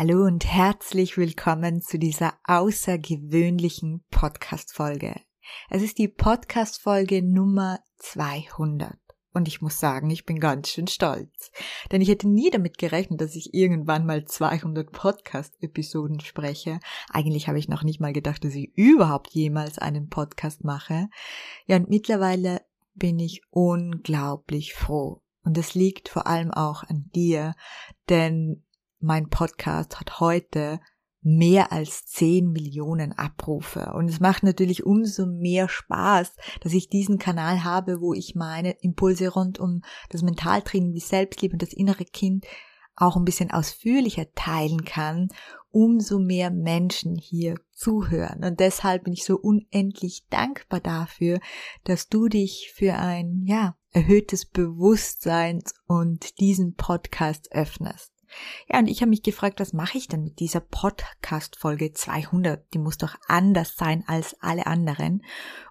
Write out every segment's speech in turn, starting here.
Hallo und herzlich willkommen zu dieser außergewöhnlichen Podcast-Folge. Es ist die Podcast-Folge Nummer 200. Und ich muss sagen, ich bin ganz schön stolz. Denn ich hätte nie damit gerechnet, dass ich irgendwann mal 200 Podcast-Episoden spreche. Eigentlich habe ich noch nicht mal gedacht, dass ich überhaupt jemals einen Podcast mache. Ja, und mittlerweile bin ich unglaublich froh. Und das liegt vor allem auch an dir, denn mein Podcast hat heute mehr als 10 Millionen Abrufe. Und es macht natürlich umso mehr Spaß, dass ich diesen Kanal habe, wo ich meine Impulse rund um das Mentaltraining, die Selbstliebe und das innere Kind auch ein bisschen ausführlicher teilen kann, umso mehr Menschen hier zuhören. Und deshalb bin ich so unendlich dankbar dafür, dass du dich für ein, ja, erhöhtes Bewusstsein und diesen Podcast öffnest. Ja, und ich habe mich gefragt, was mache ich denn mit dieser Podcast-Folge 200? Die muss doch anders sein als alle anderen.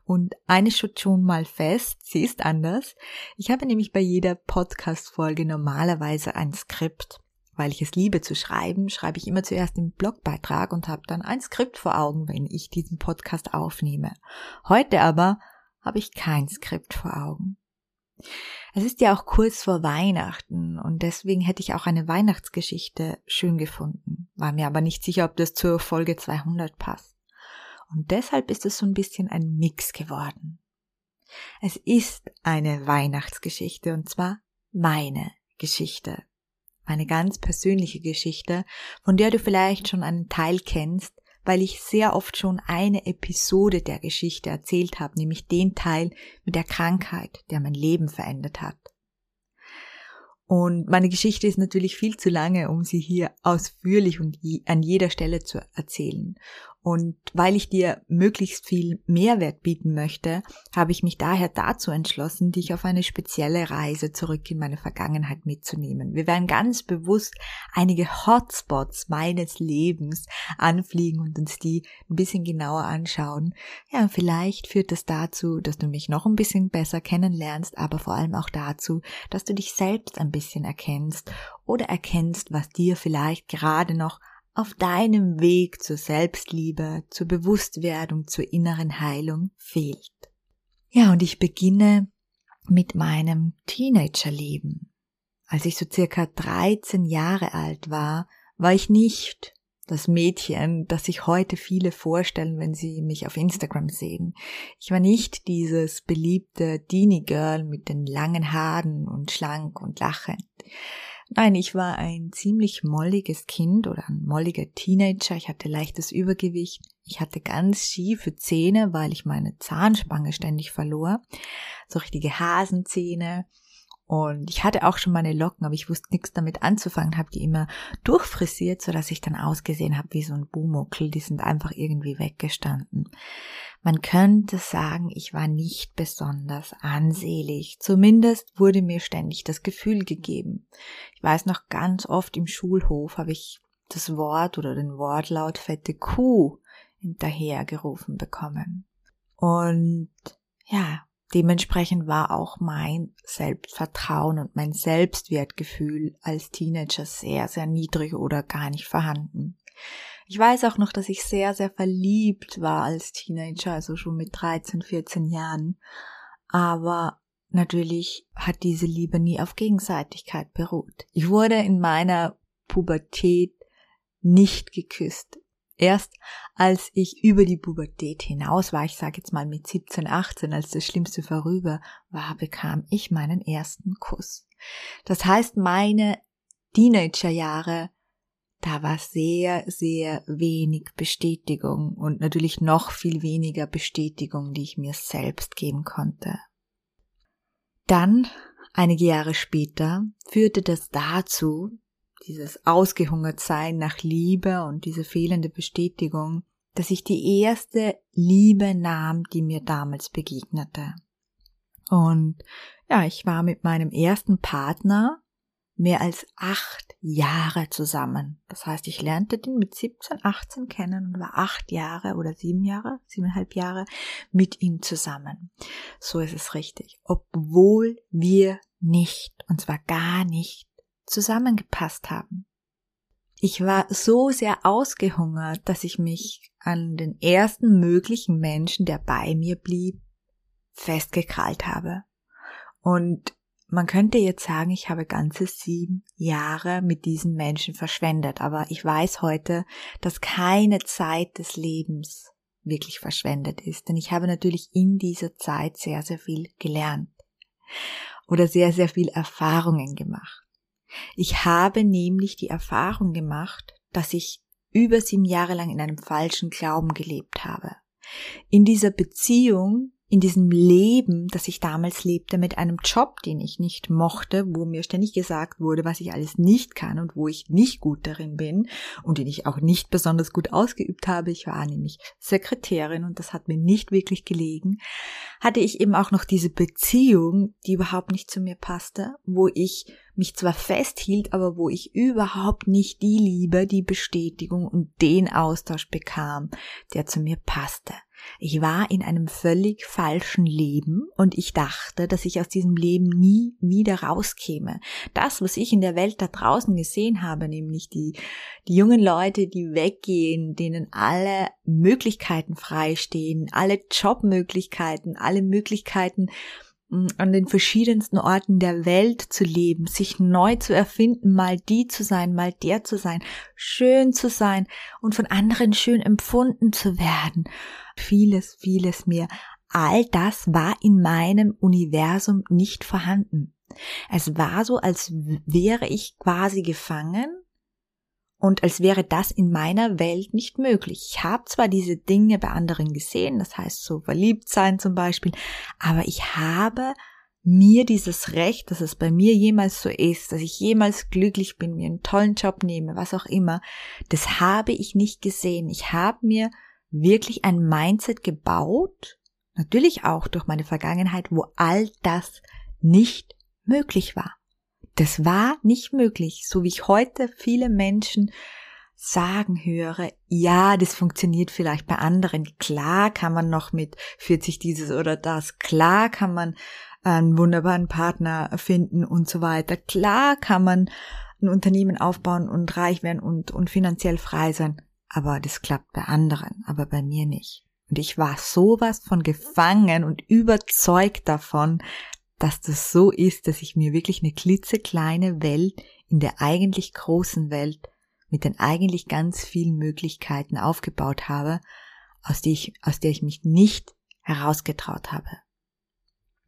Und eines steht schon mal fest, sie ist anders. Ich habe nämlich bei jeder Podcast-Folge normalerweise ein Skript. Weil ich es liebe zu schreiben, schreibe ich immer zuerst den Blogbeitrag und habe dann ein Skript vor Augen, wenn ich diesen Podcast aufnehme. Heute aber habe ich kein Skript vor Augen. Es ist ja auch kurz vor Weihnachten und deswegen hätte ich auch eine Weihnachtsgeschichte schön gefunden, war mir aber nicht sicher, ob das zur Folge 200 passt. Und deshalb ist es so ein bisschen ein Mix geworden. Es ist eine Weihnachtsgeschichte und zwar meine Geschichte. Eine ganz persönliche Geschichte, von der du vielleicht schon einen Teil kennst, weil ich sehr oft schon eine Episode der Geschichte erzählt habe, nämlich den Teil mit der Krankheit, der mein Leben verändert hat. Und meine Geschichte ist natürlich viel zu lange, um sie hier ausführlich und an jeder Stelle zu erzählen. Und weil ich dir möglichst viel Mehrwert bieten möchte, habe ich mich daher dazu entschlossen, dich auf eine spezielle Reise zurück in meine Vergangenheit mitzunehmen. Wir werden ganz bewusst einige Hotspots meines Lebens anfliegen und uns die ein bisschen genauer anschauen. Ja, vielleicht führt das dazu, dass du mich noch ein bisschen besser kennenlernst, aber vor allem auch dazu, dass du dich selbst ein bisschen erkennst oder erkennst, was dir vielleicht gerade noch auf deinem Weg zur Selbstliebe, zur Bewusstwerdung, zur inneren Heilung fehlt. Ja, und ich beginne mit meinem Teenagerleben. Als ich so circa 13 Jahre alt war, war ich nicht das Mädchen, das sich heute viele vorstellen, wenn sie mich auf Instagram sehen. Ich war nicht dieses beliebte Teenie Girl mit den langen Haaren und schlank und lachend. Nein, ich war ein ziemlich molliges Kind oder ein molliger Teenager. Ich hatte leichtes Übergewicht. Ich hatte ganz schiefe Zähne, weil ich meine Zahnspange ständig verlor. So richtige Hasenzähne. Und ich hatte auch schon meine Locken, aber ich wusste nichts damit anzufangen, habe die immer durchfrisiert, so dass ich dann ausgesehen habe wie so ein Bumuckel. Die sind einfach irgendwie weggestanden. Man könnte sagen, ich war nicht besonders ansehlich. Zumindest wurde mir ständig das Gefühl gegeben. Ich weiß noch ganz oft im Schulhof habe ich das Wort oder den Wortlaut fette Kuh hinterhergerufen bekommen. Und ja, Dementsprechend war auch mein Selbstvertrauen und mein Selbstwertgefühl als Teenager sehr, sehr niedrig oder gar nicht vorhanden. Ich weiß auch noch, dass ich sehr, sehr verliebt war als Teenager, also schon mit 13, 14 Jahren. Aber natürlich hat diese Liebe nie auf Gegenseitigkeit beruht. Ich wurde in meiner Pubertät nicht geküsst. Erst als ich über die Pubertät hinaus war, ich sage jetzt mal mit 17, 18, als das Schlimmste vorüber war, bekam ich meinen ersten Kuss. Das heißt, meine Teenagerjahre, da war sehr, sehr wenig Bestätigung und natürlich noch viel weniger Bestätigung, die ich mir selbst geben konnte. Dann, einige Jahre später, führte das dazu, dieses Ausgehungertsein nach Liebe und diese fehlende Bestätigung, dass ich die erste Liebe nahm, die mir damals begegnete. Und ja, ich war mit meinem ersten Partner mehr als acht Jahre zusammen. Das heißt, ich lernte den mit 17, 18 kennen und war acht Jahre oder sieben Jahre, siebeneinhalb Jahre mit ihm zusammen. So ist es richtig. Obwohl wir nicht, und zwar gar nicht, zusammengepasst haben. Ich war so sehr ausgehungert, dass ich mich an den ersten möglichen Menschen, der bei mir blieb, festgekrallt habe. Und man könnte jetzt sagen, ich habe ganze sieben Jahre mit diesen Menschen verschwendet, aber ich weiß heute, dass keine Zeit des Lebens wirklich verschwendet ist, denn ich habe natürlich in dieser Zeit sehr, sehr viel gelernt oder sehr, sehr viel Erfahrungen gemacht. Ich habe nämlich die Erfahrung gemacht, dass ich über sieben Jahre lang in einem falschen Glauben gelebt habe. In dieser Beziehung in diesem Leben, das ich damals lebte, mit einem Job, den ich nicht mochte, wo mir ständig gesagt wurde, was ich alles nicht kann und wo ich nicht gut darin bin und den ich auch nicht besonders gut ausgeübt habe. Ich war nämlich Sekretärin und das hat mir nicht wirklich gelegen. Hatte ich eben auch noch diese Beziehung, die überhaupt nicht zu mir passte, wo ich mich zwar festhielt, aber wo ich überhaupt nicht die Liebe, die Bestätigung und den Austausch bekam, der zu mir passte. Ich war in einem völlig falschen Leben und ich dachte, dass ich aus diesem Leben nie wieder rauskäme. Das, was ich in der Welt da draußen gesehen habe, nämlich die, die jungen Leute, die weggehen, denen alle Möglichkeiten freistehen, alle Jobmöglichkeiten, alle Möglichkeiten, an den verschiedensten Orten der Welt zu leben, sich neu zu erfinden, mal die zu sein, mal der zu sein, schön zu sein und von anderen schön empfunden zu werden vieles, vieles mehr. All das war in meinem Universum nicht vorhanden. Es war so, als wäre ich quasi gefangen und als wäre das in meiner Welt nicht möglich. Ich habe zwar diese Dinge bei anderen gesehen, das heißt so verliebt sein zum Beispiel, aber ich habe mir dieses Recht, dass es bei mir jemals so ist, dass ich jemals glücklich bin, mir einen tollen Job nehme, was auch immer, das habe ich nicht gesehen. Ich habe mir wirklich ein Mindset gebaut, natürlich auch durch meine Vergangenheit, wo all das nicht möglich war. Das war nicht möglich, so wie ich heute viele Menschen sagen höre, ja, das funktioniert vielleicht bei anderen. Klar kann man noch mit 40 dieses oder das. Klar kann man einen wunderbaren Partner finden und so weiter. Klar kann man ein Unternehmen aufbauen und reich werden und, und finanziell frei sein aber das klappt bei anderen, aber bei mir nicht. Und ich war sowas von gefangen und überzeugt davon, dass das so ist, dass ich mir wirklich eine klitzekleine Welt in der eigentlich großen Welt mit den eigentlich ganz vielen Möglichkeiten aufgebaut habe, aus der ich, aus der ich mich nicht herausgetraut habe.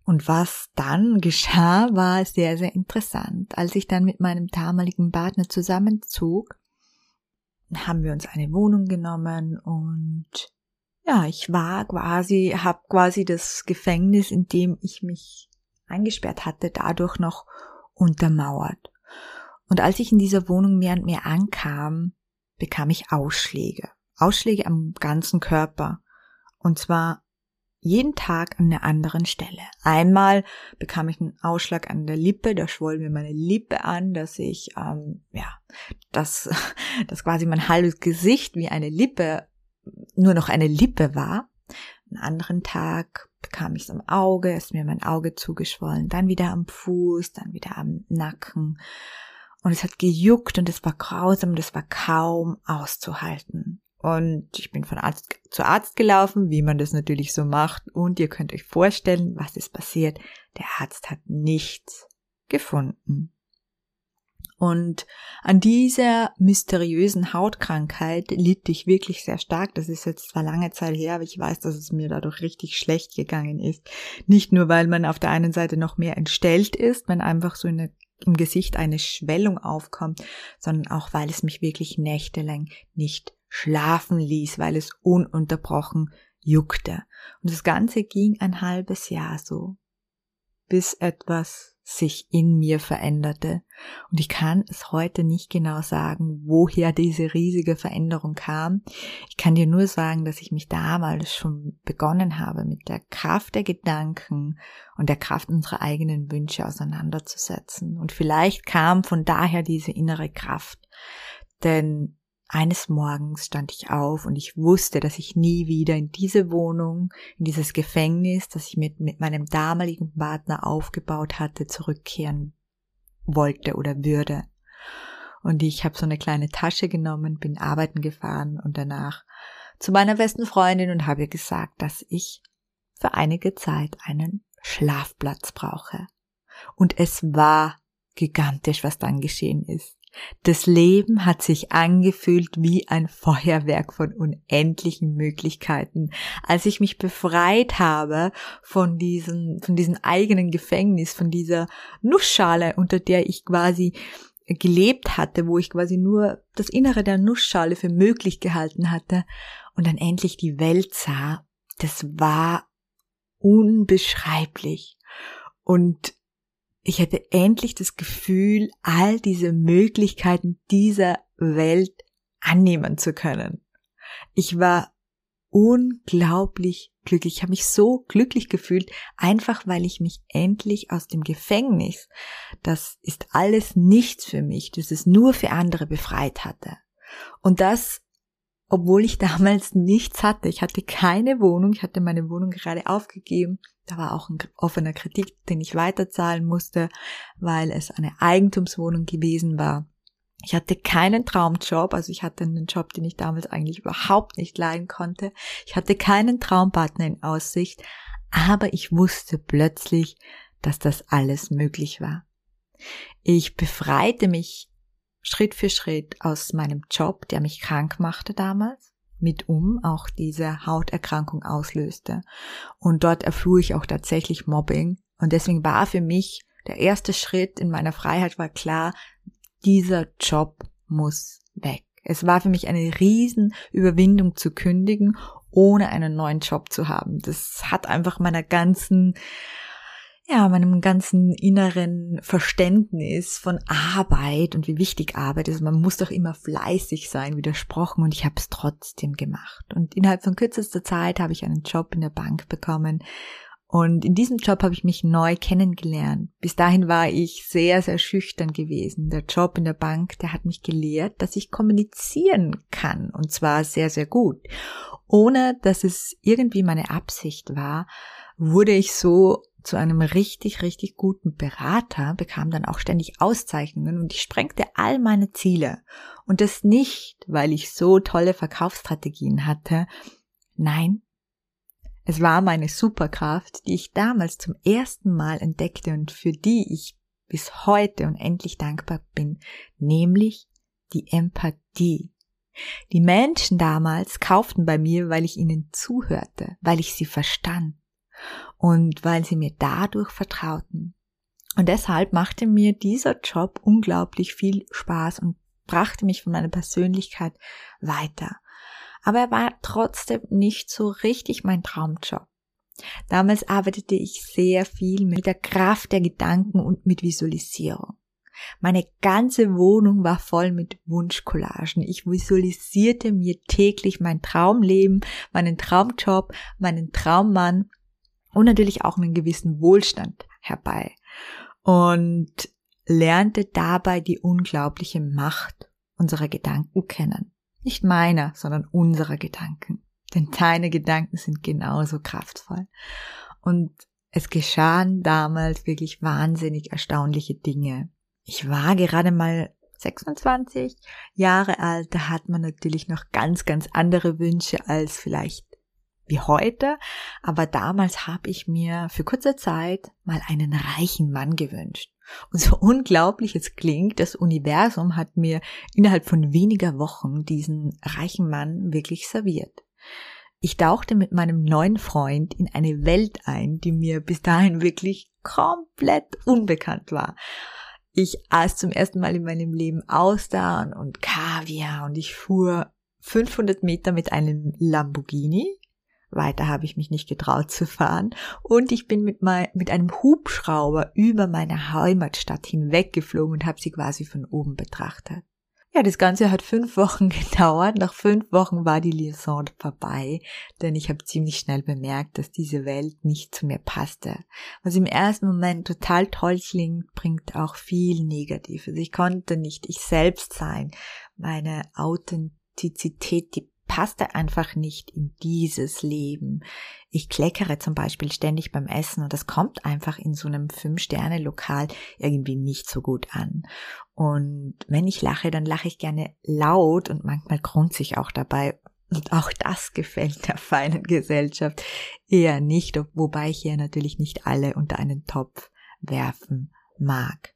Und was dann geschah, war sehr, sehr interessant. Als ich dann mit meinem damaligen Partner zusammenzog, haben wir uns eine Wohnung genommen und ja, ich war quasi, habe quasi das Gefängnis, in dem ich mich eingesperrt hatte, dadurch noch untermauert. Und als ich in dieser Wohnung mehr und mehr ankam, bekam ich Ausschläge. Ausschläge am ganzen Körper. Und zwar jeden Tag an einer anderen Stelle. Einmal bekam ich einen Ausschlag an der Lippe, da schwoll mir meine Lippe an, dass ich, ähm, ja, dass, dass quasi mein halbes Gesicht wie eine Lippe nur noch eine Lippe war. Einen anderen Tag bekam ich es am Auge, ist mir mein Auge zugeschwollen, dann wieder am Fuß, dann wieder am Nacken. Und es hat gejuckt und es war grausam und es war kaum auszuhalten. Und ich bin von Arzt zu Arzt gelaufen, wie man das natürlich so macht. Und ihr könnt euch vorstellen, was ist passiert. Der Arzt hat nichts gefunden. Und an dieser mysteriösen Hautkrankheit litt ich wirklich sehr stark. Das ist jetzt zwar lange Zeit her, aber ich weiß, dass es mir dadurch richtig schlecht gegangen ist. Nicht nur, weil man auf der einen Seite noch mehr entstellt ist, wenn einfach so eine, im Gesicht eine Schwellung aufkommt, sondern auch, weil es mich wirklich nächtelang nicht schlafen ließ, weil es ununterbrochen juckte. Und das Ganze ging ein halbes Jahr so, bis etwas sich in mir veränderte. Und ich kann es heute nicht genau sagen, woher diese riesige Veränderung kam. Ich kann dir nur sagen, dass ich mich damals schon begonnen habe, mit der Kraft der Gedanken und der Kraft unserer eigenen Wünsche auseinanderzusetzen. Und vielleicht kam von daher diese innere Kraft. Denn eines Morgens stand ich auf und ich wusste, dass ich nie wieder in diese Wohnung, in dieses Gefängnis, das ich mit, mit meinem damaligen Partner aufgebaut hatte, zurückkehren wollte oder würde. Und ich habe so eine kleine Tasche genommen, bin arbeiten gefahren und danach zu meiner besten Freundin und habe ihr gesagt, dass ich für einige Zeit einen Schlafplatz brauche. Und es war gigantisch, was dann geschehen ist. Das Leben hat sich angefühlt wie ein Feuerwerk von unendlichen Möglichkeiten. Als ich mich befreit habe von diesem, von diesem eigenen Gefängnis, von dieser Nussschale, unter der ich quasi gelebt hatte, wo ich quasi nur das Innere der Nussschale für möglich gehalten hatte und dann endlich die Welt sah, das war unbeschreiblich. Und ich hatte endlich das Gefühl, all diese Möglichkeiten dieser Welt annehmen zu können. Ich war unglaublich glücklich. Ich habe mich so glücklich gefühlt, einfach weil ich mich endlich aus dem Gefängnis, das ist alles nichts für mich, das es nur für andere befreit hatte. Und das obwohl ich damals nichts hatte. Ich hatte keine Wohnung, ich hatte meine Wohnung gerade aufgegeben. Da war auch ein offener Kritik, den ich weiterzahlen musste, weil es eine Eigentumswohnung gewesen war. Ich hatte keinen Traumjob, also ich hatte einen Job, den ich damals eigentlich überhaupt nicht leiden konnte. Ich hatte keinen Traumpartner in Aussicht, aber ich wusste plötzlich, dass das alles möglich war. Ich befreite mich Schritt für Schritt aus meinem Job, der mich krank machte damals, mit um auch diese Hauterkrankung auslöste. Und dort erfuhr ich auch tatsächlich Mobbing. Und deswegen war für mich der erste Schritt in meiner Freiheit war klar, dieser Job muss weg. Es war für mich eine Riesenüberwindung zu kündigen, ohne einen neuen Job zu haben. Das hat einfach meiner ganzen ja, meinem ganzen inneren Verständnis von Arbeit und wie wichtig Arbeit ist. Man muss doch immer fleißig sein, widersprochen und ich habe es trotzdem gemacht. Und innerhalb von kürzester Zeit habe ich einen Job in der Bank bekommen und in diesem Job habe ich mich neu kennengelernt. Bis dahin war ich sehr, sehr schüchtern gewesen. Der Job in der Bank, der hat mich gelehrt, dass ich kommunizieren kann und zwar sehr, sehr gut. Ohne dass es irgendwie meine Absicht war, wurde ich so zu einem richtig, richtig guten Berater, bekam dann auch ständig Auszeichnungen und ich sprengte all meine Ziele. Und das nicht, weil ich so tolle Verkaufsstrategien hatte. Nein, es war meine Superkraft, die ich damals zum ersten Mal entdeckte und für die ich bis heute unendlich dankbar bin, nämlich die Empathie. Die Menschen damals kauften bei mir, weil ich ihnen zuhörte, weil ich sie verstand und weil sie mir dadurch vertrauten. Und deshalb machte mir dieser Job unglaublich viel Spaß und brachte mich von meiner Persönlichkeit weiter. Aber er war trotzdem nicht so richtig mein Traumjob. Damals arbeitete ich sehr viel mit der Kraft der Gedanken und mit Visualisierung. Meine ganze Wohnung war voll mit Wunschcollagen. Ich visualisierte mir täglich mein Traumleben, meinen Traumjob, meinen Traummann und natürlich auch einen gewissen Wohlstand herbei und lernte dabei die unglaubliche Macht unserer Gedanken kennen. Nicht meiner, sondern unserer Gedanken. Denn deine Gedanken sind genauso kraftvoll. Und es geschahen damals wirklich wahnsinnig erstaunliche Dinge. Ich war gerade mal 26 Jahre alt, da hat man natürlich noch ganz, ganz andere Wünsche als vielleicht wie heute, aber damals habe ich mir für kurze Zeit mal einen reichen Mann gewünscht. Und so unglaublich es klingt, das Universum hat mir innerhalb von weniger Wochen diesen reichen Mann wirklich serviert. Ich tauchte mit meinem neuen Freund in eine Welt ein, die mir bis dahin wirklich komplett unbekannt war. Ich aß zum ersten Mal in meinem Leben Austern und Kaviar und ich fuhr 500 Meter mit einem Lamborghini Weiter habe ich mich nicht getraut zu fahren und ich bin mit, mein, mit einem Hubschrauber über meine Heimatstadt hinweggeflogen und habe sie quasi von oben betrachtet. Ja, das Ganze hat fünf Wochen gedauert. Nach fünf Wochen war die Liaison vorbei, denn ich habe ziemlich schnell bemerkt, dass diese Welt nicht zu mir passte. Was im ersten Moment total toll klingt, bringt auch viel Negatives. Ich konnte nicht ich selbst sein. Meine Authentizität, die passte einfach nicht in dieses Leben. Ich kleckere zum Beispiel ständig beim Essen und das kommt einfach in so einem Fünf-Sterne-Lokal irgendwie nicht so gut an. Und wenn ich lache, dann lache ich gerne laut und manchmal grunze ich auch dabei. Und auch das gefällt der feinen Gesellschaft eher nicht, wobei ich hier natürlich nicht alle unter einen Topf werfen mag.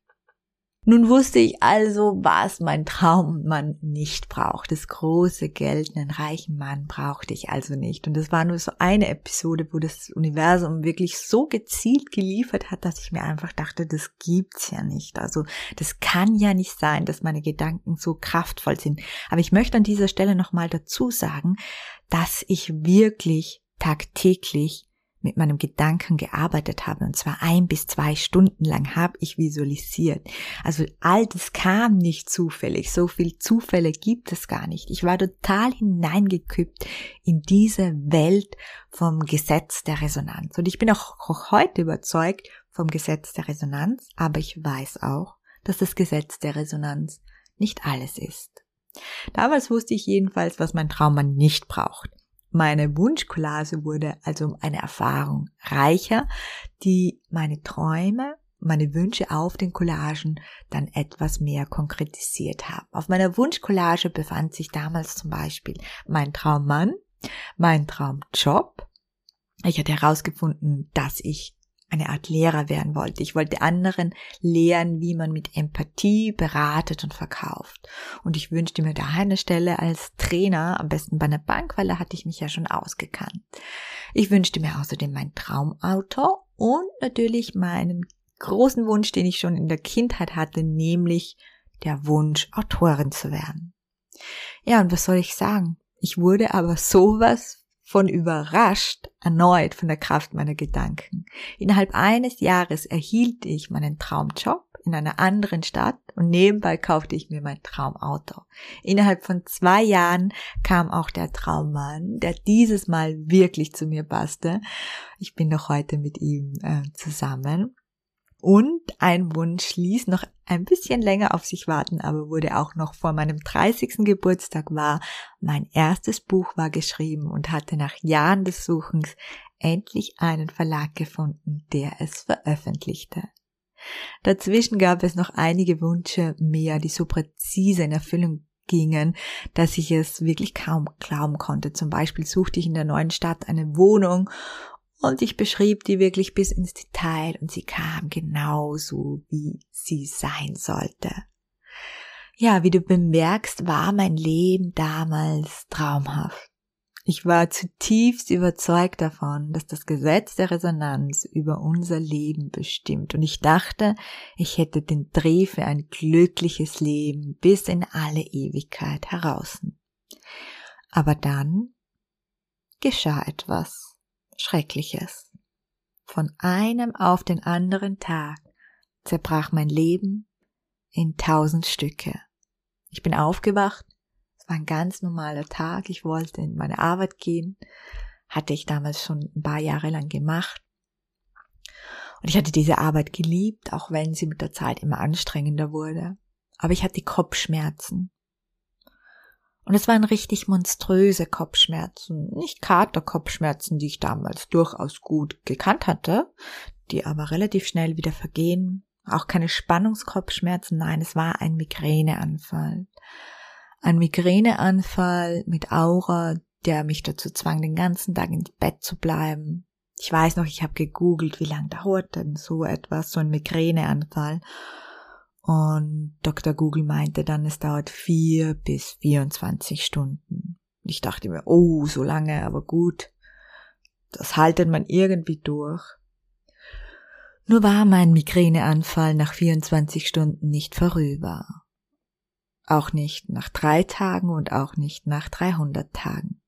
Nun wusste ich also, was mein Traummann nicht braucht. Das große Geld, einen reichen Mann brauchte ich also nicht. Und das war nur so eine Episode, wo das Universum wirklich so gezielt geliefert hat, dass ich mir einfach dachte, das gibt's ja nicht. Also das kann ja nicht sein, dass meine Gedanken so kraftvoll sind. Aber ich möchte an dieser Stelle nochmal dazu sagen, dass ich wirklich tagtäglich mit meinem Gedanken gearbeitet habe, und zwar ein bis zwei Stunden lang habe ich visualisiert. Also all das kam nicht zufällig. So viel Zufälle gibt es gar nicht. Ich war total hineingekippt in diese Welt vom Gesetz der Resonanz. Und ich bin auch heute überzeugt vom Gesetz der Resonanz, aber ich weiß auch, dass das Gesetz der Resonanz nicht alles ist. Damals wusste ich jedenfalls, was mein Traummann nicht braucht. Meine Wunschcollage wurde also um eine Erfahrung reicher, die meine Träume, meine Wünsche auf den Collagen dann etwas mehr konkretisiert haben. Auf meiner Wunschcollage befand sich damals zum Beispiel mein Traummann, mein Traumjob. Ich hatte herausgefunden, dass ich eine Art Lehrer werden wollte. Ich wollte anderen lehren, wie man mit Empathie beratet und verkauft. Und ich wünschte mir da eine Stelle als Trainer, am besten bei einer Bank, weil da hatte ich mich ja schon ausgekannt. Ich wünschte mir außerdem mein Traumauto und natürlich meinen großen Wunsch, den ich schon in der Kindheit hatte, nämlich der Wunsch, Autorin zu werden. Ja, und was soll ich sagen? Ich wurde aber sowas von überrascht erneut von der Kraft meiner Gedanken. Innerhalb eines Jahres erhielt ich meinen Traumjob in einer anderen Stadt und nebenbei kaufte ich mir mein Traumauto. Innerhalb von zwei Jahren kam auch der Traummann, der dieses Mal wirklich zu mir passte. Ich bin noch heute mit ihm äh, zusammen. Und ein Wunsch ließ noch ein bisschen länger auf sich warten, aber wurde auch noch vor meinem 30. Geburtstag war. Mein erstes Buch war geschrieben und hatte nach Jahren des Suchens endlich einen Verlag gefunden, der es veröffentlichte. Dazwischen gab es noch einige Wünsche mehr, die so präzise in Erfüllung gingen, dass ich es wirklich kaum glauben konnte. Zum Beispiel suchte ich in der neuen Stadt eine Wohnung und ich beschrieb die wirklich bis ins Detail und sie kam genauso, wie sie sein sollte. Ja, wie du bemerkst, war mein Leben damals traumhaft. Ich war zutiefst überzeugt davon, dass das Gesetz der Resonanz über unser Leben bestimmt. Und ich dachte, ich hätte den Dreh für ein glückliches Leben bis in alle Ewigkeit heraus. Aber dann geschah etwas. Schreckliches. Von einem auf den anderen Tag zerbrach mein Leben in tausend Stücke. Ich bin aufgewacht. Es war ein ganz normaler Tag. Ich wollte in meine Arbeit gehen. Hatte ich damals schon ein paar Jahre lang gemacht. Und ich hatte diese Arbeit geliebt, auch wenn sie mit der Zeit immer anstrengender wurde. Aber ich hatte Kopfschmerzen. Und es waren richtig monströse Kopfschmerzen, nicht Katerkopfschmerzen, die ich damals durchaus gut gekannt hatte, die aber relativ schnell wieder vergehen. Auch keine Spannungskopfschmerzen, nein, es war ein Migräneanfall. Ein Migräneanfall mit Aura, der mich dazu zwang, den ganzen Tag ins Bett zu bleiben. Ich weiß noch, ich habe gegoogelt, wie lange dauert denn so etwas, so ein Migräneanfall. Und Dr. Google meinte dann, es dauert vier bis 24 Stunden. Ich dachte mir, oh, so lange, aber gut. Das haltet man irgendwie durch. Nur war mein Migräneanfall nach 24 Stunden nicht vorüber. Auch nicht nach drei Tagen und auch nicht nach 300 Tagen.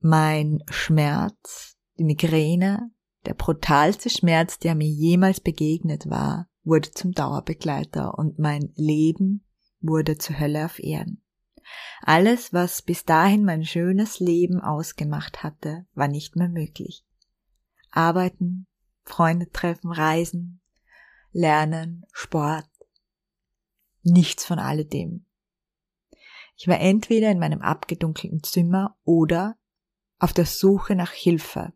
Mein Schmerz, die Migräne, der brutalste Schmerz, der mir jemals begegnet war, wurde zum Dauerbegleiter und mein Leben wurde zur Hölle auf Erden. Alles, was bis dahin mein schönes Leben ausgemacht hatte, war nicht mehr möglich. Arbeiten, Freunde treffen, reisen, lernen, Sport. Nichts von alledem. Ich war entweder in meinem abgedunkelten Zimmer oder auf der Suche nach Hilfe.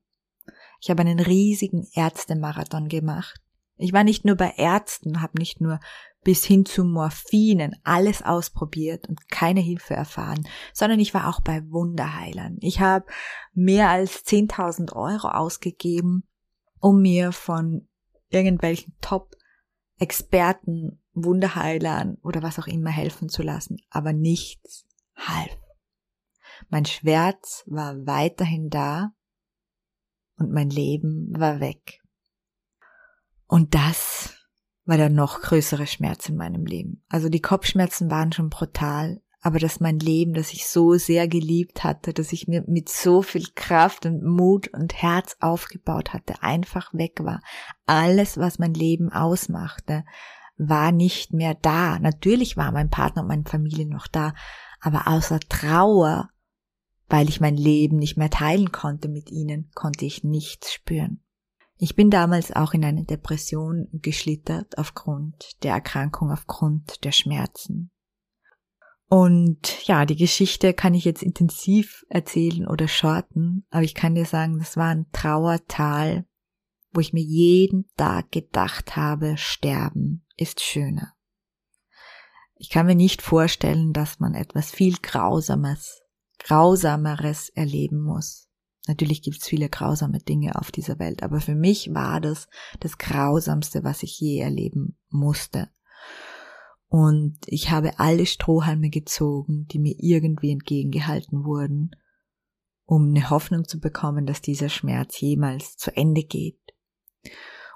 Ich habe einen riesigen Ärztemarathon gemacht. Ich war nicht nur bei Ärzten, habe nicht nur bis hin zu Morphinen alles ausprobiert und keine Hilfe erfahren, sondern ich war auch bei Wunderheilern. Ich habe mehr als 10.000 Euro ausgegeben, um mir von irgendwelchen Top-Experten, Wunderheilern oder was auch immer helfen zu lassen, aber nichts half. Mein Schmerz war weiterhin da und mein Leben war weg. Und das war der noch größere Schmerz in meinem Leben. Also die Kopfschmerzen waren schon brutal, aber dass mein Leben, das ich so sehr geliebt hatte, dass ich mir mit so viel Kraft und Mut und Herz aufgebaut hatte, einfach weg war. Alles, was mein Leben ausmachte, war nicht mehr da. Natürlich war mein Partner und meine Familie noch da, aber außer Trauer, weil ich mein Leben nicht mehr teilen konnte mit ihnen, konnte ich nichts spüren. Ich bin damals auch in eine Depression geschlittert aufgrund der Erkrankung, aufgrund der Schmerzen. Und ja, die Geschichte kann ich jetzt intensiv erzählen oder shorten, aber ich kann dir sagen, das war ein Trauertal, wo ich mir jeden Tag gedacht habe, sterben ist schöner. Ich kann mir nicht vorstellen, dass man etwas viel Grausames, Grausameres erleben muss. Natürlich gibt es viele grausame Dinge auf dieser Welt, aber für mich war das das Grausamste, was ich je erleben musste. Und ich habe alle Strohhalme gezogen, die mir irgendwie entgegengehalten wurden, um eine Hoffnung zu bekommen, dass dieser Schmerz jemals zu Ende geht.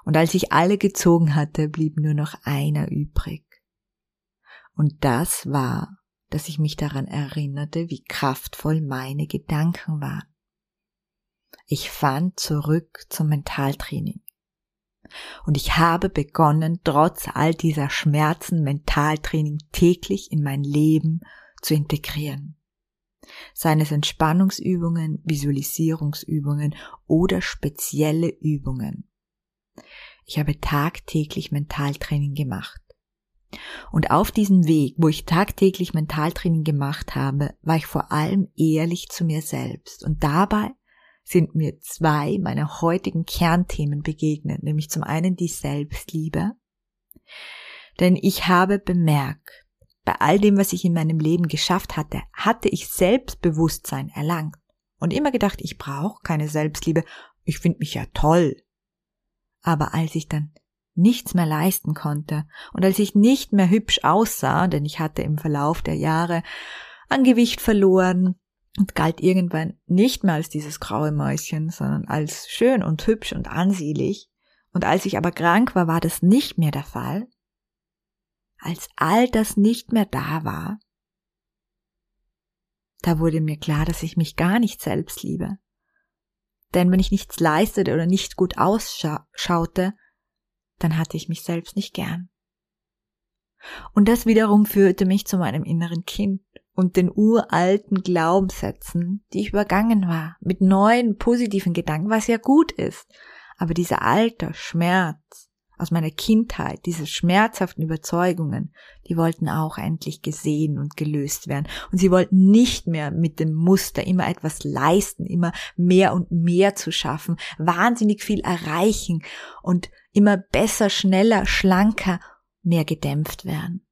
Und als ich alle gezogen hatte, blieb nur noch einer übrig. Und das war, dass ich mich daran erinnerte, wie kraftvoll meine Gedanken waren. Ich fand zurück zum Mentaltraining. Und ich habe begonnen, trotz all dieser Schmerzen Mentaltraining täglich in mein Leben zu integrieren. Seien es Entspannungsübungen, Visualisierungsübungen oder spezielle Übungen. Ich habe tagtäglich Mentaltraining gemacht. Und auf diesem Weg, wo ich tagtäglich Mentaltraining gemacht habe, war ich vor allem ehrlich zu mir selbst. Und dabei sind mir zwei meiner heutigen Kernthemen begegnet, nämlich zum einen die Selbstliebe, denn ich habe bemerkt, bei all dem, was ich in meinem Leben geschafft hatte, hatte ich Selbstbewusstsein erlangt und immer gedacht, ich brauche keine Selbstliebe, ich finde mich ja toll. Aber als ich dann nichts mehr leisten konnte und als ich nicht mehr hübsch aussah, denn ich hatte im Verlauf der Jahre an Gewicht verloren, und galt irgendwann nicht mehr als dieses graue Mäuschen, sondern als schön und hübsch und ansehnlich. Und als ich aber krank war, war das nicht mehr der Fall. Als all das nicht mehr da war, da wurde mir klar, dass ich mich gar nicht selbst liebe. Denn wenn ich nichts leistete oder nicht gut ausschaute, dann hatte ich mich selbst nicht gern. Und das wiederum führte mich zu meinem inneren Kind und den uralten Glaubenssätzen, die ich übergangen war, mit neuen positiven Gedanken, was ja gut ist. Aber dieser alte Schmerz aus meiner Kindheit, diese schmerzhaften Überzeugungen, die wollten auch endlich gesehen und gelöst werden. Und sie wollten nicht mehr mit dem Muster immer etwas leisten, immer mehr und mehr zu schaffen, wahnsinnig viel erreichen und immer besser, schneller, schlanker, mehr gedämpft werden.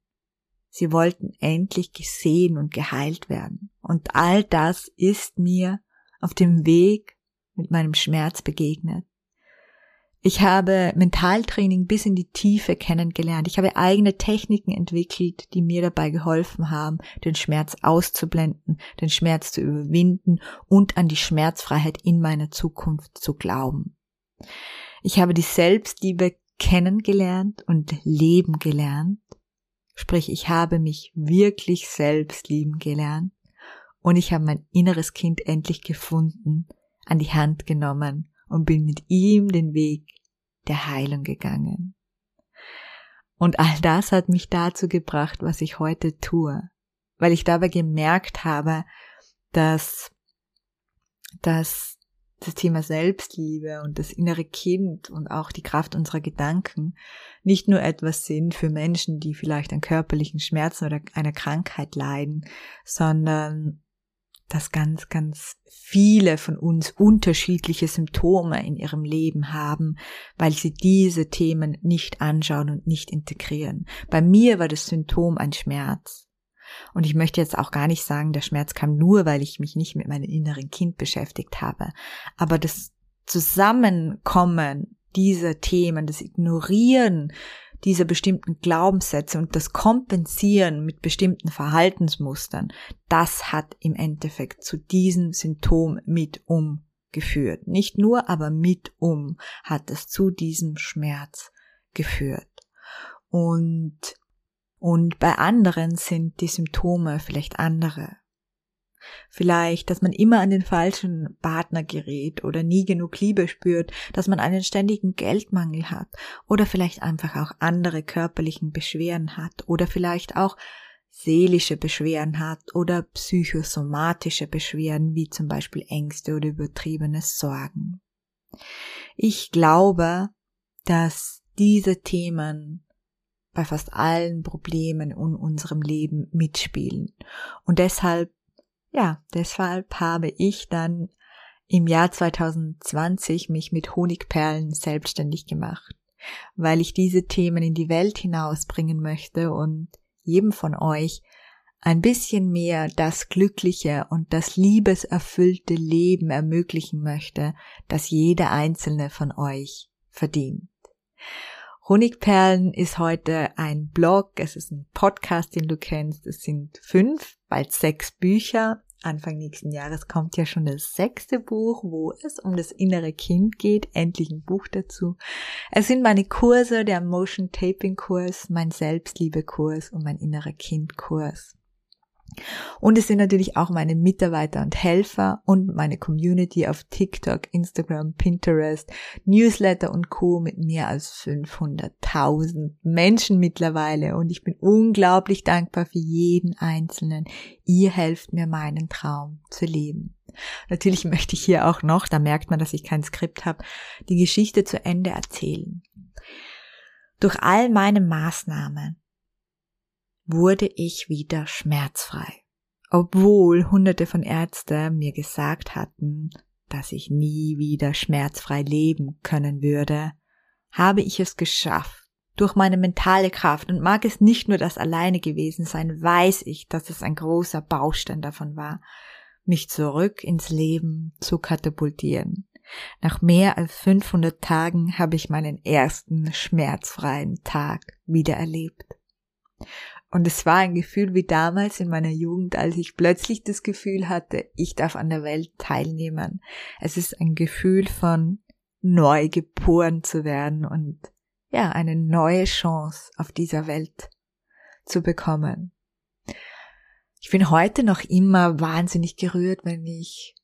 Sie wollten endlich gesehen und geheilt werden. Und all das ist mir auf dem Weg mit meinem Schmerz begegnet. Ich habe Mentaltraining bis in die Tiefe kennengelernt. Ich habe eigene Techniken entwickelt, die mir dabei geholfen haben, den Schmerz auszublenden, den Schmerz zu überwinden und an die Schmerzfreiheit in meiner Zukunft zu glauben. Ich habe die Selbstliebe kennengelernt und leben gelernt Sprich, ich habe mich wirklich selbst lieben gelernt Und ich habe mein inneres Kind endlich gefunden, an die Hand genommen und bin mit ihm den Weg der Heilung gegangen. Und all das hat mich dazu gebracht, was ich heute tue, weil ich dabei gemerkt habe, dass, dass das Thema Selbstliebe und das innere Kind und auch die Kraft unserer Gedanken nicht nur etwas sind für Menschen, die vielleicht an körperlichen Schmerzen oder einer Krankheit leiden, sondern dass ganz, ganz viele von uns unterschiedliche Symptome in ihrem Leben haben, weil sie diese Themen nicht anschauen und nicht integrieren. Bei mir war das Symptom ein Schmerz. Und ich möchte jetzt auch gar nicht sagen, der Schmerz kam nur, weil ich mich nicht mit meinem inneren Kind beschäftigt habe. Aber das Zusammenkommen dieser Themen, das Ignorieren dieser bestimmten Glaubenssätze und das Kompensieren mit bestimmten Verhaltensmustern, das hat im Endeffekt zu diesem Symptom mit umgeführt. Nicht nur, aber mit um hat es zu diesem Schmerz geführt. Und, und bei anderen sind die Symptome vielleicht andere. Vielleicht, dass man immer an den falschen Partner gerät oder nie genug Liebe spürt, dass man einen ständigen Geldmangel hat oder vielleicht einfach auch andere körperlichen Beschwerden hat oder vielleicht auch seelische Beschwerden hat oder psychosomatische Beschwerden wie zum Beispiel Ängste oder übertriebene Sorgen. Ich glaube, dass diese Themen bei fast allen Problemen in unserem Leben mitspielen. Und deshalb ja, deshalb habe ich dann im Jahr 2020 mich mit Honigperlen selbstständig gemacht, weil ich diese Themen in die Welt hinausbringen möchte und jedem von euch ein bisschen mehr das glückliche und das liebeserfüllte Leben ermöglichen möchte, das jeder einzelne von euch verdient. Honigperlen ist heute ein Blog, es ist ein Podcast, den du kennst, es sind fünf, bald sechs Bücher Anfang nächsten Jahres kommt ja schon das sechste Buch, wo es um das innere Kind geht. Endlich ein Buch dazu. Es sind meine Kurse, der Motion Taping Kurs, mein Selbstliebe-Kurs und mein innerer Kind Kurs. Und es sind natürlich auch meine Mitarbeiter und Helfer und meine Community auf TikTok, Instagram, Pinterest, Newsletter und Co. mit mehr als 500.000 Menschen mittlerweile. Und ich bin unglaublich dankbar für jeden Einzelnen. Ihr helft mir, meinen Traum zu leben. Natürlich möchte ich hier auch noch, da merkt man, dass ich kein Skript habe, die Geschichte zu Ende erzählen. Durch all meine Maßnahmen wurde ich wieder schmerzfrei. Obwohl hunderte von Ärzten mir gesagt hatten, dass ich nie wieder schmerzfrei leben können würde, habe ich es geschafft. Durch meine mentale Kraft und mag es nicht nur das alleine gewesen sein, weiß ich, dass es ein großer Baustein davon war, mich zurück ins Leben zu katapultieren. Nach mehr als 500 Tagen habe ich meinen ersten schmerzfreien Tag wieder erlebt. Und es war ein Gefühl wie damals in meiner Jugend, als ich plötzlich das Gefühl hatte, ich darf an der Welt teilnehmen. Es ist ein Gefühl von neu geboren zu werden und ja, eine neue Chance auf dieser Welt zu bekommen. Ich bin heute noch immer wahnsinnig gerührt, wenn ich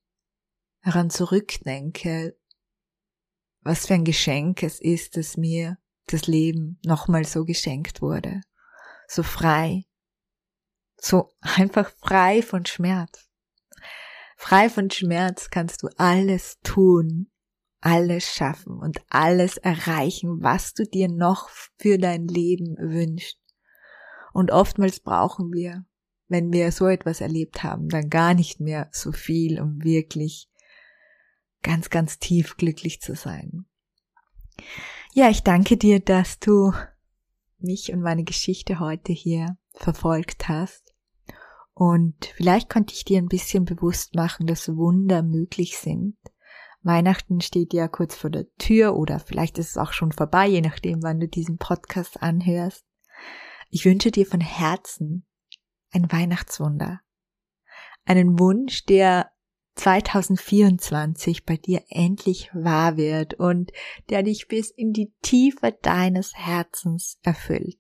daran zurückdenke, was für ein Geschenk es ist, dass mir das Leben nochmal so geschenkt wurde so frei, so einfach frei von Schmerz. Frei von Schmerz kannst du alles tun, alles schaffen und alles erreichen, was du dir noch für dein Leben wünschst. Und oftmals brauchen wir, wenn wir so etwas erlebt haben, dann gar nicht mehr so viel, um wirklich ganz, ganz tief glücklich zu sein. Ja, ich danke dir, dass du mich und meine Geschichte heute hier verfolgt hast. Und vielleicht konnte ich dir ein bisschen bewusst machen, dass Wunder möglich sind. Weihnachten steht ja kurz vor der Tür oder vielleicht ist es auch schon vorbei, je nachdem, wann du diesen Podcast anhörst. Ich wünsche dir von Herzen ein Weihnachtswunder. Einen Wunsch, der 2024 bei dir endlich wahr wird und der dich bis in die Tiefe deines Herzens erfüllt.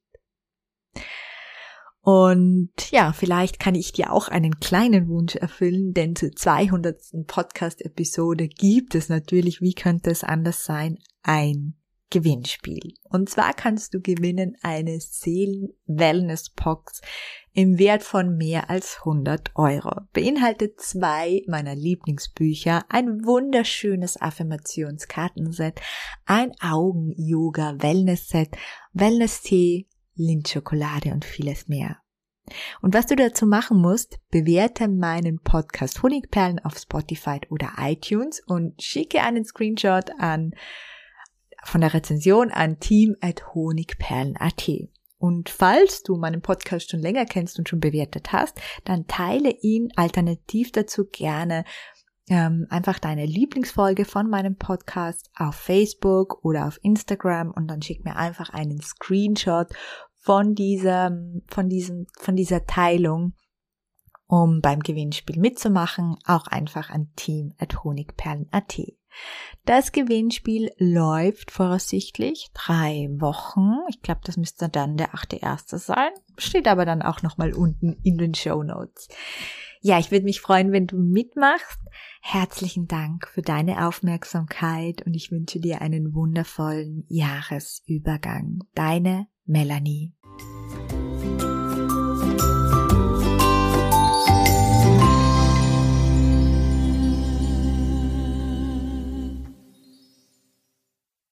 Und ja, vielleicht kann ich dir auch einen kleinen Wunsch erfüllen, denn zur 200. Podcast-Episode gibt es natürlich, wie könnte es anders sein, ein Gewinnspiel. Und zwar kannst du gewinnen eine Seelen-Wellness-Box im Wert von mehr als 100 Euro. Beinhaltet zwei meiner Lieblingsbücher, ein wunderschönes Affirmationskartenset, ein Augen-Yoga-Wellness-Set, Wellness-Tee, Lindschokolade und vieles mehr. Und was du dazu machen musst, bewerte meinen Podcast Honigperlen auf Spotify oder iTunes und schicke einen Screenshot an von der Rezension an team.honigperlen.at. Und falls du meinen Podcast schon länger kennst und schon bewertet hast, dann teile ihn alternativ dazu gerne ähm, einfach deine Lieblingsfolge von meinem Podcast auf Facebook oder auf Instagram und dann schick mir einfach einen Screenshot von dieser, von diesem, von dieser Teilung, um beim Gewinnspiel mitzumachen, auch einfach an team.honigperlen.at. Das Gewinnspiel läuft voraussichtlich drei Wochen. Ich glaube, das müsste dann der achte erste sein. Steht aber dann auch nochmal unten in den Show Notes. Ja, ich würde mich freuen, wenn du mitmachst. Herzlichen Dank für deine Aufmerksamkeit und ich wünsche dir einen wundervollen Jahresübergang. Deine Melanie.